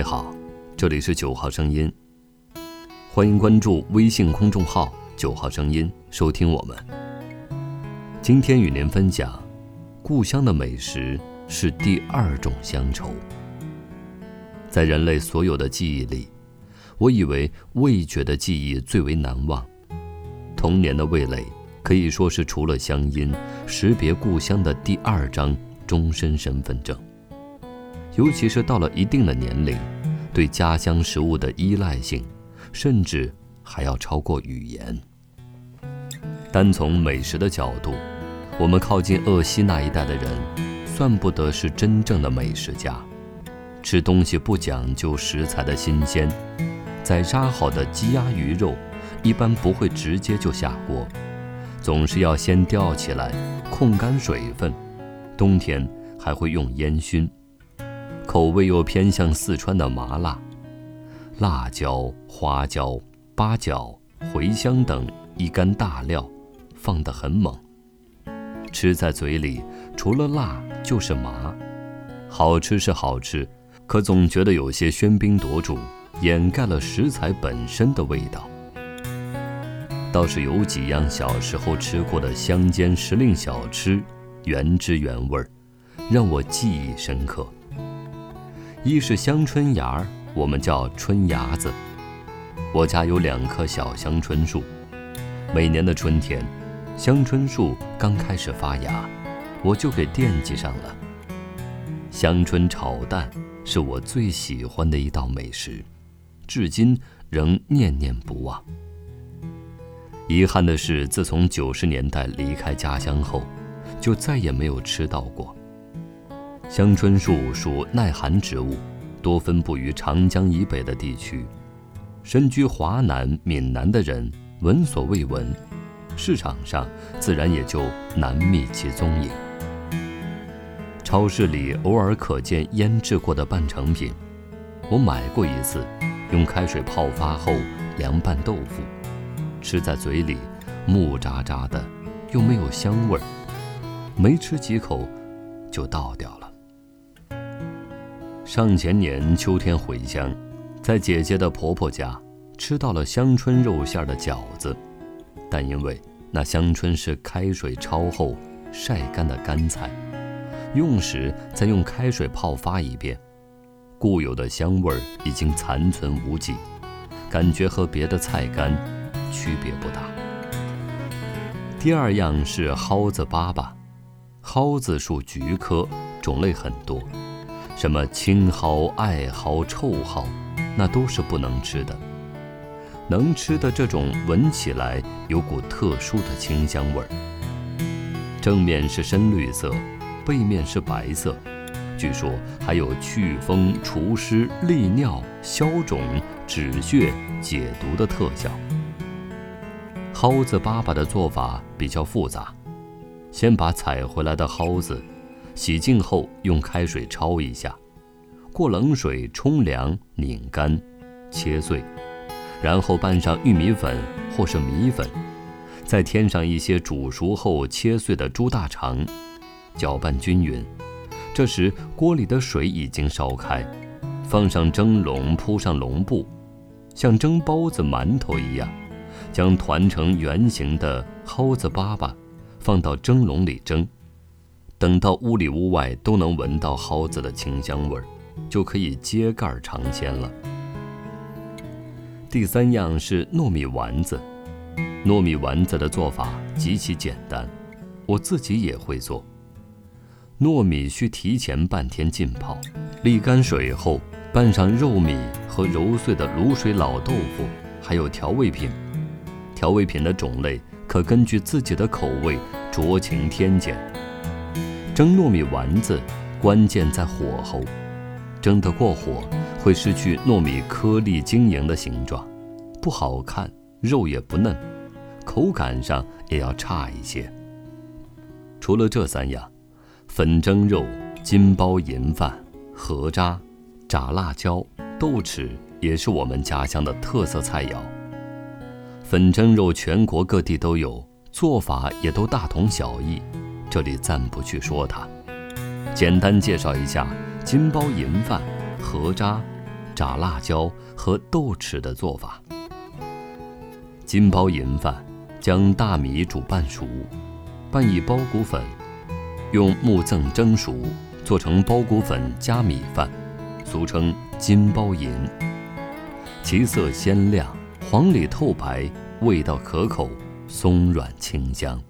位好，这里是九号声音，欢迎关注微信公众号“九号声音”，收听我们。今天与您分享，故乡的美食是第二种乡愁。在人类所有的记忆里，我以为味觉的记忆最为难忘。童年的味蕾可以说是除了乡音，识别故乡的第二张终身身份证。尤其是到了一定的年龄，对家乡食物的依赖性，甚至还要超过语言。单从美食的角度，我们靠近鄂西那一带的人，算不得是真正的美食家。吃东西不讲究食材的新鲜，宰杀好的鸡鸭鱼肉，一般不会直接就下锅，总是要先吊起来，控干水分。冬天还会用烟熏。口味又偏向四川的麻辣，辣椒、花椒、八角、茴香等一干大料，放得很猛。吃在嘴里，除了辣就是麻。好吃是好吃，可总觉得有些喧宾夺主，掩盖了食材本身的味道。倒是有几样小时候吃过的乡间时令小吃，原汁原味儿，让我记忆深刻。一是香椿芽儿，我们叫春芽子。我家有两棵小香椿树，每年的春天，香椿树刚开始发芽，我就给惦记上了。香椿炒蛋是我最喜欢的一道美食，至今仍念念不忘。遗憾的是，自从九十年代离开家乡后，就再也没有吃到过。香椿树属耐寒植物，多分布于长江以北的地区。身居华南、闽南的人闻所未闻，市场上自然也就难觅其踪影。超市里偶尔可见腌制过的半成品，我买过一次，用开水泡发后凉拌豆腐，吃在嘴里木渣渣的，又没有香味儿，没吃几口就倒掉了。上前年秋天回乡，在姐姐的婆婆家吃到了香椿肉馅的饺子，但因为那香椿是开水焯后晒干的干菜，用时再用开水泡发一遍，固有的香味儿已经残存无几，感觉和别的菜干区别不大。第二样是蒿子粑粑，蒿子属菊科，种类很多。什么青蒿、艾蒿、臭蒿，那都是不能吃的。能吃的这种，闻起来有股特殊的清香味儿。正面是深绿色，背面是白色，据说还有祛风、除湿、利尿、消肿、止血、解毒的特效。蒿子粑粑的做法比较复杂，先把采回来的蒿子。洗净后用开水焯一下，过冷水冲凉拧干，切碎，然后拌上玉米粉或是米粉，再添上一些煮熟后切碎的猪大肠，搅拌均匀。这时锅里的水已经烧开，放上蒸笼，铺上笼布，像蒸包子、馒头一样，将团成圆形的蒿子粑粑放到蒸笼里蒸。等到屋里屋外都能闻到蒿子的清香味儿，就可以揭盖尝鲜了。第三样是糯米丸子，糯米丸子的做法极其简单，我自己也会做。糯米需提前半天浸泡，沥干水后拌上肉米和揉碎的卤水老豆腐，还有调味品。调味品的种类可根据自己的口味酌情添减。蒸糯米丸子，关键在火候，蒸得过火会失去糯米颗粒晶莹的形状，不好看，肉也不嫩，口感上也要差一些。除了这三样，粉蒸肉、金包银饭、河渣、炸辣椒、豆豉也是我们家乡的特色菜肴。粉蒸肉全国各地都有，做法也都大同小异。这里暂不去说它，简单介绍一下金包银饭、河渣、炸辣椒和豆豉的做法。金包银饭，将大米煮半熟，拌以包谷粉，用木甑蒸熟，做成包谷粉加米饭，俗称金包银。其色鲜亮，黄里透白，味道可口，松软清香。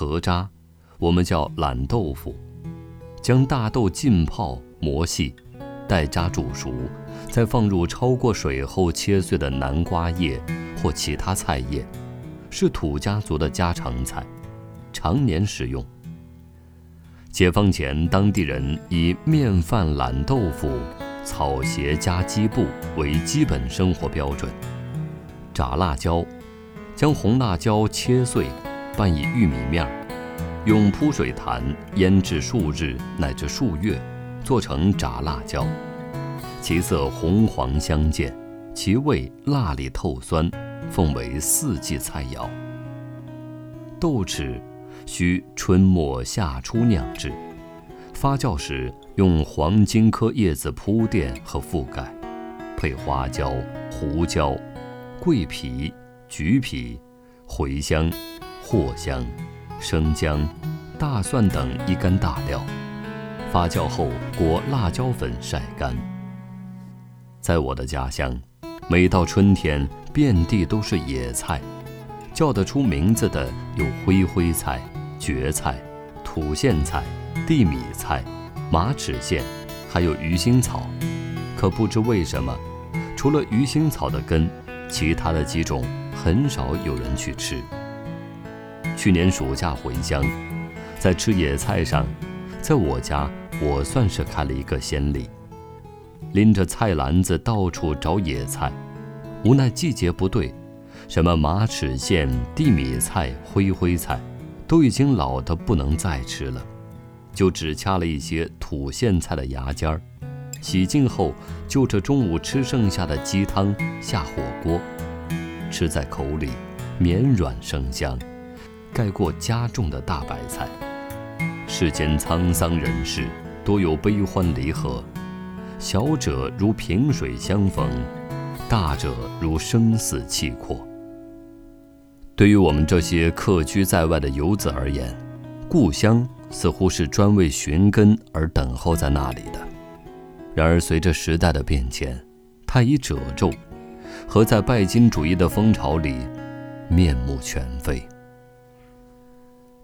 合渣，我们叫懒豆腐，将大豆浸泡磨细，待渣煮熟，再放入焯过水后切碎的南瓜叶或其他菜叶，是土家族的家常菜，常年食用。解放前，当地人以面饭懒豆腐、草鞋加鸡布为基本生活标准。炸辣椒，将红辣椒切碎。拌以玉米面儿，用铺水坛腌制数日乃至数月，做成炸辣椒。其色红黄相间，其味辣里透酸，奉为四季菜肴。豆豉需春末夏初酿制，发酵时用黄金科叶子铺垫和覆盖，配花椒、胡椒、桂皮、橘皮、茴香。藿香、生姜、大蒜等一干大料，发酵后裹辣椒粉晒干。在我的家乡，每到春天，遍地都是野菜，叫得出名字的有灰灰菜、蕨菜、土苋菜、地米菜、马齿苋，还有鱼腥草。可不知为什么，除了鱼腥草的根，其他的几种很少有人去吃。去年暑假回乡，在吃野菜上，在我家我算是开了一个先例。拎着菜篮子到处找野菜，无奈季节不对，什么马齿苋、地米菜、灰灰菜，都已经老得不能再吃了，就只掐了一些土苋菜的芽尖儿，洗净后就着中午吃剩下的鸡汤下火锅，吃在口里绵软生香。盖过家种的大白菜。世间沧桑人世，多有悲欢离合，小者如萍水相逢，大者如生死契阔。对于我们这些客居在外的游子而言，故乡似乎是专为寻根而等候在那里的。然而，随着时代的变迁，它已褶皱，和在拜金主义的风潮里面目全非。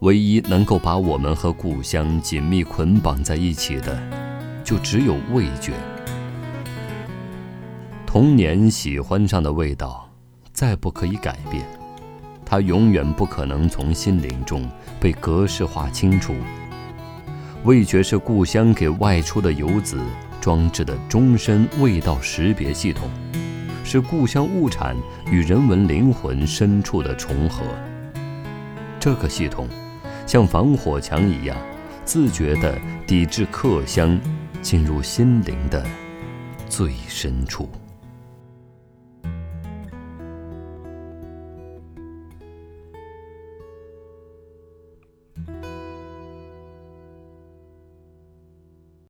唯一能够把我们和故乡紧密捆绑在一起的，就只有味觉。童年喜欢上的味道，再不可以改变，它永远不可能从心灵中被格式化清除。味觉是故乡给外出的游子装置的终身味道识别系统，是故乡物产与人文灵魂深处的重合。这个系统。像防火墙一样，自觉地抵制客香进入心灵的最深处。